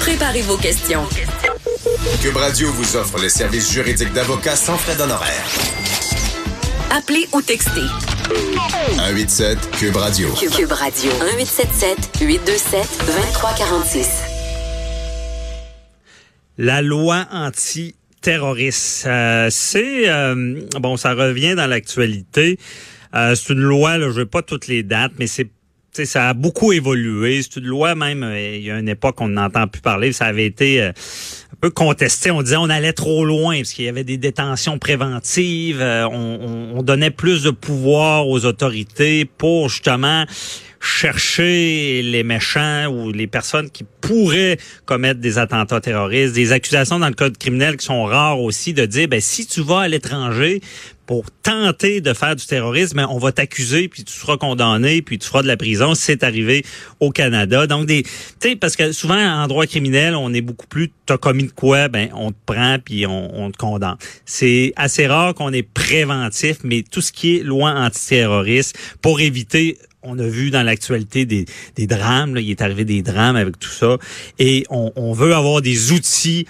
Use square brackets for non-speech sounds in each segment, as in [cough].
Préparez vos questions. Cube Radio vous offre les services juridiques d'avocats sans frais d'honoraires. Appelez ou textez. 187 Cube Radio. Cube Radio. 1877 827 2346. La loi anti terroriste. Euh, c'est euh, bon, ça revient dans l'actualité. Euh, c'est une loi, là, je veux pas toutes les dates, mais c'est ça a beaucoup évolué. C'est une loi même, il y a une époque on n'entend plus parler. Ça avait été un peu contesté. On disait on allait trop loin parce qu'il y avait des détentions préventives. on, on, donnait plus de pouvoir aux autorités pour justement chercher les méchants ou les personnes qui pourraient commettre des attentats terroristes, des accusations dans le code criminel qui sont rares aussi de dire ben si tu vas à l'étranger pour tenter de faire du terrorisme, ben, on va t'accuser puis tu seras condamné puis tu feras de la prison. C'est arrivé au Canada. Donc des tu sais parce que souvent en droit criminel, on est beaucoup plus t'as commis de quoi, ben on te prend puis on, on te condamne. C'est assez rare qu'on est préventif, mais tout ce qui est loi antiterroriste pour éviter on a vu dans l'actualité des, drames, là, il est arrivé des drames avec tout ça, et on, on veut avoir des outils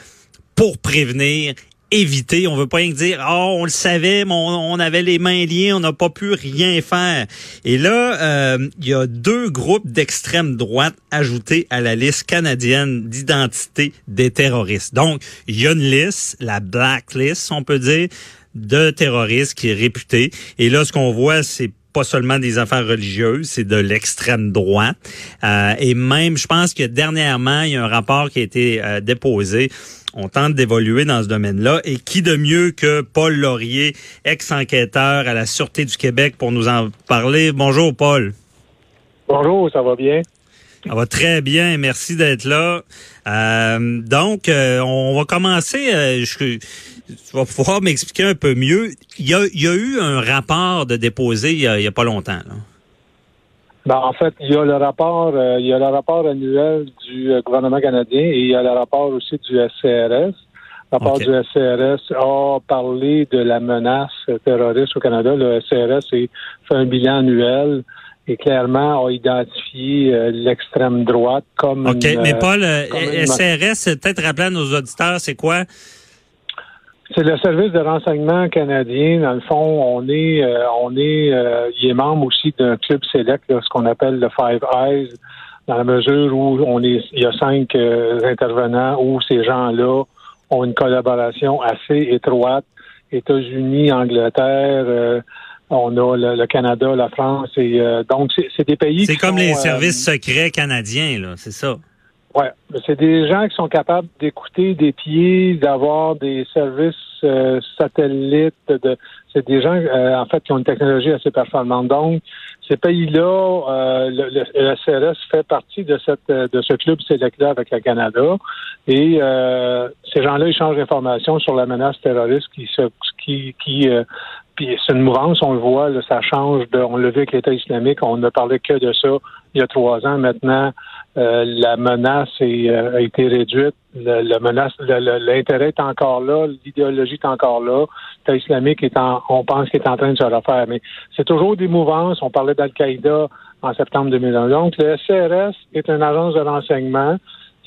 pour prévenir éviter. On veut pas rien dire, oh, on le savait, mais on, avait les mains liées, on n'a pas pu rien faire. Et là, euh, il y a deux groupes d'extrême droite ajoutés à la liste canadienne d'identité des terroristes. Donc, il y a une liste, la blacklist, on peut dire, de terroristes qui est réputée. Et là, ce qu'on voit, c'est pas seulement des affaires religieuses, c'est de l'extrême droite. Euh, et même, je pense que dernièrement, il y a un rapport qui a été euh, déposé. On tente d'évoluer dans ce domaine-là. Et qui de mieux que Paul Laurier, ex-enquêteur à la Sûreté du Québec, pour nous en parler? Bonjour, Paul. Bonjour, ça va bien? Ça va très bien, merci d'être là. Euh, donc, on va commencer. Je, tu vas pouvoir m'expliquer un peu mieux. Il y, a, il y a eu un rapport de déposé il y a, pas longtemps. Là. Ben, en fait, il y a le rapport, euh, il y a le rapport annuel du euh, gouvernement canadien et il y a le rapport aussi du SCRS. Le rapport du SCRS a parlé de la menace terroriste au Canada. Le SCRS a fait un bilan annuel et clairement a identifié euh, l'extrême droite comme. OK, mais Paul, SCRS, peut-être rappeler à nos auditeurs, c'est quoi? C'est le service de renseignement canadien. Dans le fond, on est, euh, on est, euh, il est membre aussi d'un club select, ce qu'on appelle le Five Eyes, dans la mesure où on est, il y a cinq euh, intervenants où ces gens-là ont une collaboration assez étroite. États-Unis, Angleterre. on a le, Canada, la France, et donc c'est des pays. C'est comme les services secrets canadiens, là, c'est ça. Oui, c'est des gens qui sont capables d'écouter des pieds, d'avoir des services euh, satellites. De, c'est des gens, euh, en fait, qui ont une technologie assez performante. Donc, ces pays-là, euh, le, le, CRS fait partie de cette de ce club select avec le Canada. Et ces gens-là échangent d'informations sur la menace terroriste qui se qui qui c'est une mouvance, on le voit, là, ça change. De, on l'a vu avec l'État islamique, on ne parlait que de ça il y a trois ans. Maintenant, euh, la menace euh, a été réduite. Le, menace, l'intérêt est encore là, l'idéologie est encore là. L'État islamique est en, on pense qu'il est en train de se refaire. Mais c'est toujours des mouvances. On parlait d'Al-Qaïda en septembre 2001. Donc, le CRS est une agence de renseignement.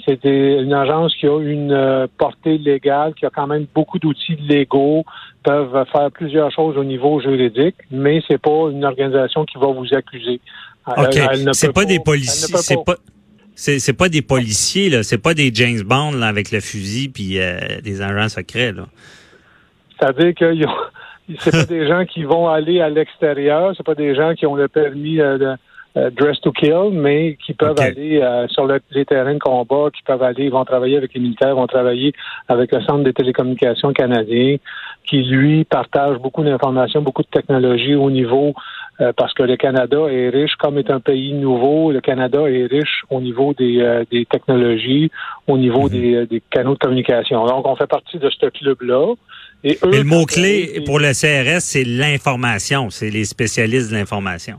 C'est une agence qui a une euh, portée légale, qui a quand même beaucoup d'outils légaux, peuvent faire plusieurs choses au niveau juridique, mais c'est pas une organisation qui va vous accuser. OK. C'est pas, des policiers. C'est pas. C'est, pas des policiers, là. C'est pas des James Bond là, avec le fusil puis euh, des agents secrets, là. C'est-à-dire que c'est pas des gens qui vont aller à l'extérieur, c'est pas des gens qui ont le permis euh, de euh, dress to kill, mais qui peuvent aller sur les terrains de combat, qui peuvent aller, ils vont travailler avec les militaires, vont travailler avec le Centre des télécommunications canadien, qui lui partage beaucoup d'informations, beaucoup de technologies au niveau euh, parce que le Canada est riche, comme est un pays nouveau, le Canada est riche au niveau des, euh, des technologies, au niveau Mhm. des, euh, des canaux de communication. Donc, on fait partie de ce club-là. Et, eux, Mais le mot-clé pour le CRS, c'est l'information. C'est les spécialistes de l'information.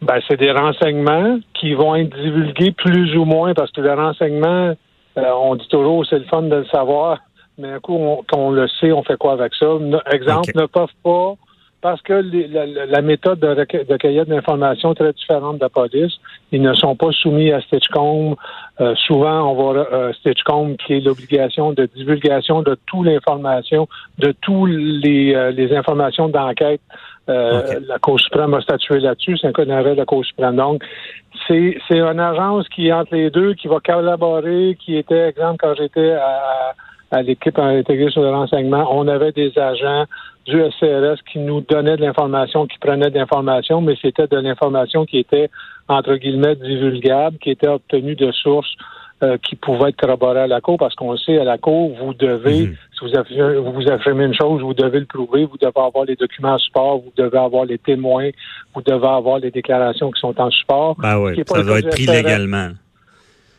Ben, c'est des renseignements qui vont être divulgués plus ou moins parce que le renseignement, euh, on dit toujours c'est le fun de le savoir, mais un coup, on, qu'on le sait, on fait quoi avec ça? No- exemple, ne peuvent pas, parce que les- la, la- la méthode de, recueil- de cueillette d'informations est très différente de la police, ils ne sont pas soumis à Stitchcomb. Euh, souvent, on va euh, Stitchcomb qui est l'obligation de divulgation de toute l'information, de toutes les, euh, les informations d'enquête euh. La Cour suprême a statué là-dessus. C'est un cas d'arrêt de la Cour suprême. Donc, c'est, c'est une agence qui est entre les deux, qui va collaborer, qui était, exemple, quand j'étais à, à l'équipe intégrée sur le renseignement, on avait des agents du SCRS qui nous donnaient de l'information, qui prenaient de l'information, mais c'était de l'information qui était, entre guillemets, divulgable, qui était obtenue de sources euh, qui pouvaient être corroborées à la Cour, parce qu'on sait, à la Cour, vous devez, Mhm. si vous affirmez, vous affirmez une chose, vous devez le prouver, vous devez avoir les documents en support, vous devez avoir les témoins, vous devez avoir les déclarations qui sont en support. Ben oui, ça doit être pris légalement.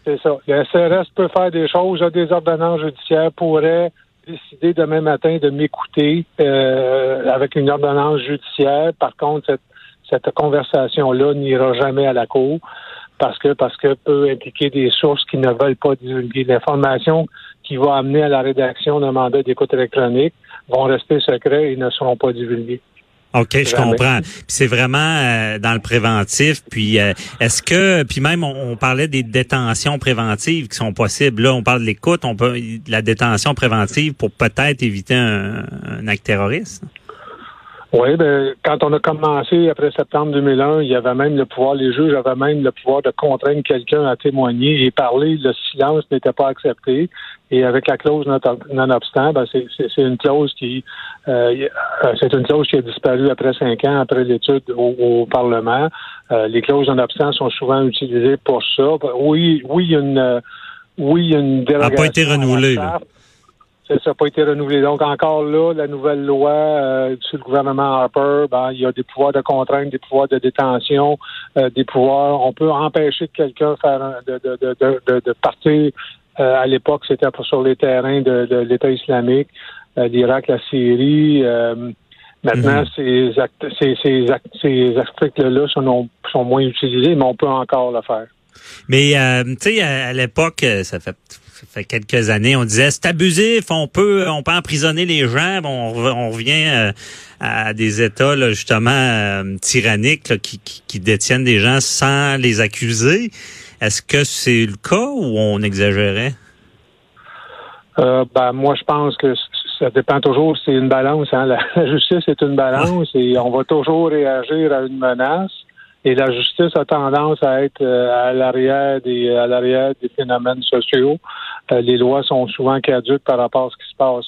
C'est ça. Le SRS peut faire des choses, a des ordonnances judiciaires, pourrait décider demain matin de m'écouter euh, avec une ordonnance judiciaire. Par contre, cette, cette conversation-là n'ira jamais à la Cour parce que parce que peut impliquer des sources qui ne veulent pas divulguer l'information qui va amener à la rédaction d'un mandat d'écoute électronique vont rester secrets et ne seront pas divulgués. OK, je Jamais. comprends. Puis c'est vraiment euh, dans le préventif. Puis euh, est-ce que, puis même on, on parlait des détentions préventives qui sont possibles. Là, on parle de l'écoute, on peut de la détention préventive pour peut-être éviter un, un acte terroriste. Oui, ben, quand on a commencé après septembre 2001, il y avait même le pouvoir, les juges avaient même le pouvoir de contraindre quelqu'un à témoigner et parler. Le silence n'était pas accepté. Et avec la clause non- nonobstant, ben, c'est, une clause qui, euh, c'est une clause qui a disparu après cinq ans après l'étude au, au Parlement. Euh, les clauses nonobstant sont souvent utilisées pour ça. Ben, Oui, oui, il y a une, euh, oui, il y a une dérogation. pas été renouvelée. Ça n'a pas été renouvelé. Donc, encore là, la nouvelle loi euh, sur le gouvernement Harper, ben, il y a des pouvoirs de contrainte, des pouvoirs de détention, euh, des pouvoirs. On peut empêcher quelqu'un de de, de, de, de, de- de partir. Euh, à l'époque, c'était sur les terrains de, de l'État islamique, l'Irak, la Syrie. maintenant, Mhm. ces, actes, ces, ces, actes, ces articles-là sont, sont moins utilisés, mais on peut encore le faire. Mais tu sais, à, à l'époque, ça fait ça fait quelques années, on disait c'est abusif, on peut on peut emprisonner les gens, bon, on, on revient euh, à des États là, justement euh, tyranniques là, qui, qui, qui détiennent des gens sans les accuser. Est-ce que c'est le cas ou on exagérait? Euh, ben, moi, je pense que ça dépend toujours. C'est une balance. Hein? La, [laughs] la justice est une balance et on va toujours réagir à une menace. Et la justice a tendance à être euh, à l'arrière des à l'arrière des phénomènes sociaux. Euh, les lois sont souvent caduques par rapport à ce qui se passe.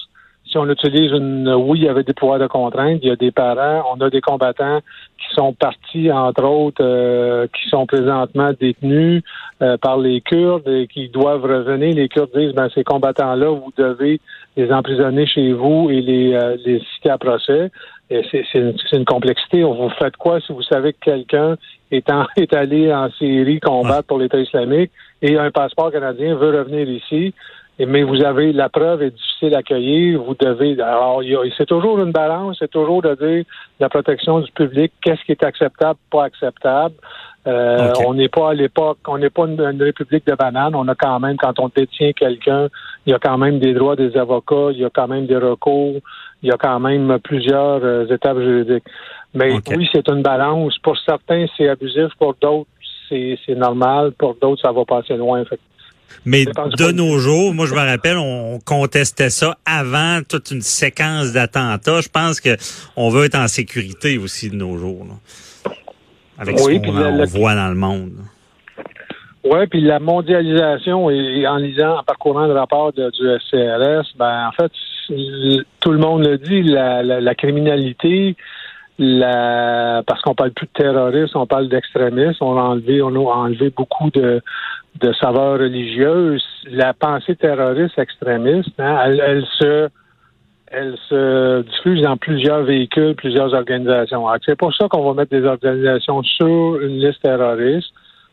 Si on utilise une oui, il y des pouvoirs de contrainte, il y a des parents, on a des combattants qui sont partis, entre autres, euh, qui sont présentement détenus euh, par les Kurdes et qui doivent revenir. Les Kurdes disent ben ces combattants-là, vous devez les emprisonner chez vous et les, euh, les citer à procès. C'est, une, complexité. Vous faites quoi si vous savez que quelqu'un [laughs] est, allé en Syrie combattre pour l'État islamique et un passeport canadien, veut revenir ici, mais vous avez la preuve est difficile à accueillir, vous devez. Alors, c'est toujours une balance, c'est toujours de dire la protection du public, qu'est-ce qui est acceptable, pas acceptable. Euh. On n'est pas à l'époque, on n'est pas une, une république de bananes. On a quand même, quand on détient quelqu'un, il y a quand même des droits des avocats, il y a quand même des recours, il y a quand même plusieurs euh, étapes juridiques. Mais oui, c'est une balance. Pour certains, c'est abusif. Pour d'autres, c'est c'est normal. Pour d'autres, ça va passer loin. Fait Mais de nos jours, moi je me rappelle, on contestait ça avant toute une séquence d'attentats. Je pense que on veut être en sécurité aussi de nos jours, là. Avec Oui, ce puis qu'on la- voit dans le monde. Oui, puis la mondialisation, et, en lisant, en parcourant le rapport de- du SCRS, ben en fait, tout le monde le dit, la, la, la criminalité, la parce qu'on parle plus de terrorisme, on parle d'extrémisme, on a enlevé, on a enlevé beaucoup de, de saveurs religieuses. La pensée terroriste extrémiste, hein, elle, elle se elle se diffuse dans plusieurs véhicules, plusieurs organisations. C'est pour ça qu'on va mettre des organisations sur une liste terroriste.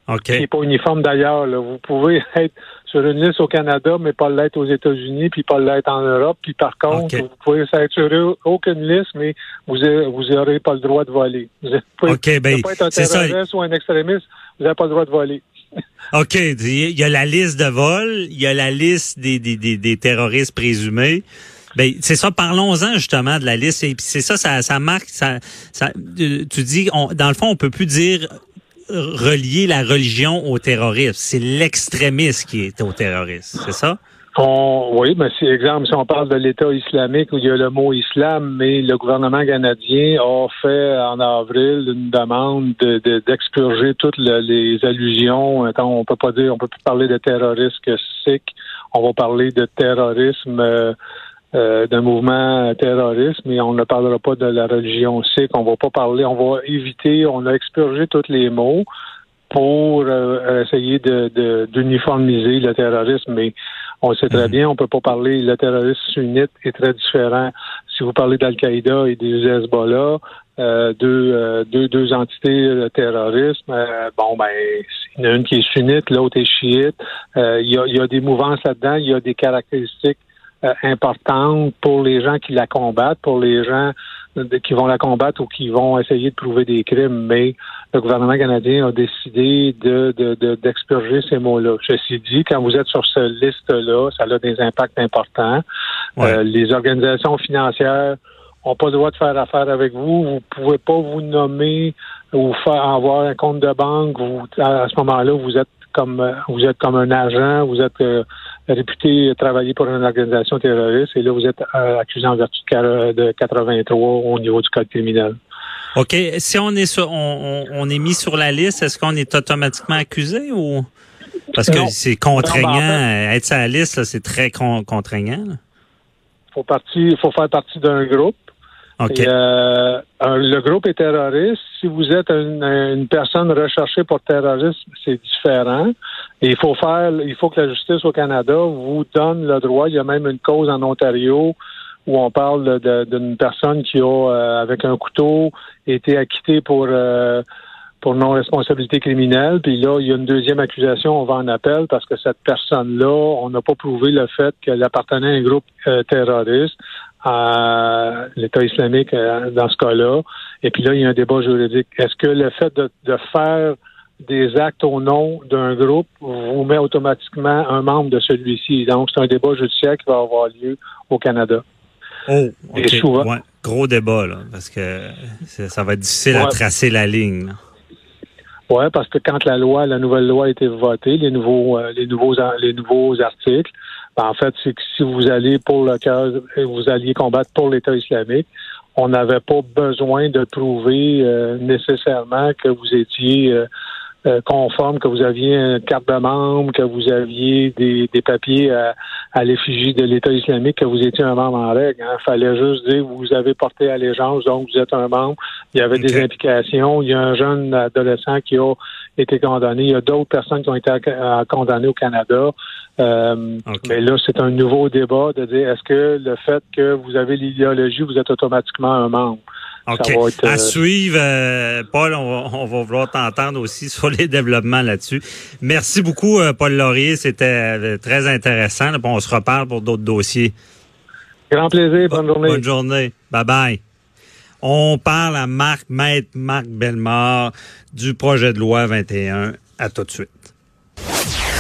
OK. Qui n'est pas uniforme d'ailleurs. Vous pouvez [laughs] être sur une liste au Canada, mais pas l'être aux États-Unis, puis pas l'être en Europe. Puis par contre, vous pouvez être sur aucune liste, mais vous vous n'aurez pas le droit de voler. [laughs] Vous pouvez, OK, ben, pas être un terroriste ou un extrémiste, vous n'avez pas le droit de voler. [laughs] OK, il y a la liste de vols, il y a la liste des, des, des, des terroristes présumés. Ben, c'est ça, parlons-en justement de la liste. Et c'est ça, ça, marque, ça, euh, tu dis, on, dans le fond, on peut plus dire euh, relier la religion au terrorisme. C'est l'extrémiste qui est au terrorisme, c'est ça? Oui, mais si, exemple, si on parle de l'État islamique où il y a le mot islam, mais le gouvernement canadien a fait en avril une demande de, de, d'expurger toutes le, les allusions. On peut pas dire, on peut plus parler de terrorisme sikh. On va parler de terrorisme. Euh, euh, d'un mouvement terroriste, mais on ne parlera pas de la religion sikh. On va pas parler, on va éviter, on a expurgé tous les mots pour euh, essayer de, d'uniformiser le terrorisme, mais on sait très bien, on peut pas parler, le terrorisme sunnite est très différent. Si vous parlez d'Al-Qaïda et des Hezbollah, euh, deux, euh, deux, deux entités de terrorisme, bon, ben, il y en a une qui est sunnite, l'autre est chiite. Il y, a, il y a des mouvances là-dedans, il y a des caractéristiques euh, importante pour les gens qui la combattent, pour les gens qui vont la combattre ou qui vont essayer de prouver des crimes. Mais le gouvernement canadien a décidé de, d'expurger ces mots-là. Ceci dit, quand vous êtes sur cette liste-là, ça a des impacts importants. Euh, les organisations financières n'ont pas le droit de faire affaire avec vous. Vous pouvez pas vous nommer ou faire avoir un compte de banque. Vous, à ce moment-là, vous êtes comme vous êtes comme un agent, vous êtes euh, réputé travailler pour une organisation terroriste et là vous êtes euh, accusé en vertu de 83 au niveau du code criminel. OK. Si on est sur, on, on est mis sur la liste, est-ce qu'on est automatiquement accusé ou? Parce que c'est contraignant non, ben en fait, être sur la liste, c'est très con, contraignant. Il faut partie, faut faire partie d'un groupe. Okay. Et, euh, le groupe est terroriste. Si vous êtes une, une personne recherchée pour terrorisme, c'est différent. Il faut faire, il faut que la justice au Canada vous donne le droit. Il y a même une cause en Ontario où on parle d'une personne qui a, euh, avec un couteau, été acquittée pour euh, pour non-responsabilité criminelle. Puis là, il y a une deuxième accusation, on va en appel parce que cette personne-là, on n'a pas prouvé le fait qu'elle appartenait à un groupe euh, terroriste à l'État islamique euh, dans ce cas-là. Et puis là, il y a un débat juridique. Est-ce que le fait de faire des actes au nom d'un groupe vous met automatiquement un membre de celui-ci? Donc, c'est un débat judiciaire qui va avoir lieu au Canada. Oh, OK. Et souvent, ouais, gros débat, là, parce que ça va être difficile Ouais. à tracer la ligne. Oui, parce que quand la loi, la nouvelle loi a été votée, les nouveaux, euh, les nouveaux, les nouveaux articles, ben, en fait, c'est que si vous allez pour le cas, vous alliez combattre pour l'État islamique, on n'avait pas besoin de prouver euh, nécessairement que vous étiez euh, euh, conforme, que vous aviez une carte de membre, que vous aviez des, des papiers à, à l'effigie de l'État islamique, que vous étiez un membre en règle. Il fallait juste dire vous avez porté allégeance, donc vous êtes un membre. Il y avait des implications. Il y a un jeune adolescent qui a été condamné. Il y a d'autres personnes qui ont été euh, condamnées au Canada. Euh. Mais là, c'est un nouveau débat de dire est-ce que le fait que vous avez l'idéologie, vous êtes automatiquement un membre? OK. Ça va être, À euh, suivre, euh, Paul, on va, on va vouloir t'entendre aussi [laughs] sur les développements là-dessus. Merci beaucoup, euh, Paul Laurier. C'était euh, très intéressant. Là, on se reparle pour d'autres dossiers. Grand plaisir, bonne journée. Bonne journée. Bye bye. On parle à Marc, maître Marc Bellemare du projet de loi 21. À tout de suite.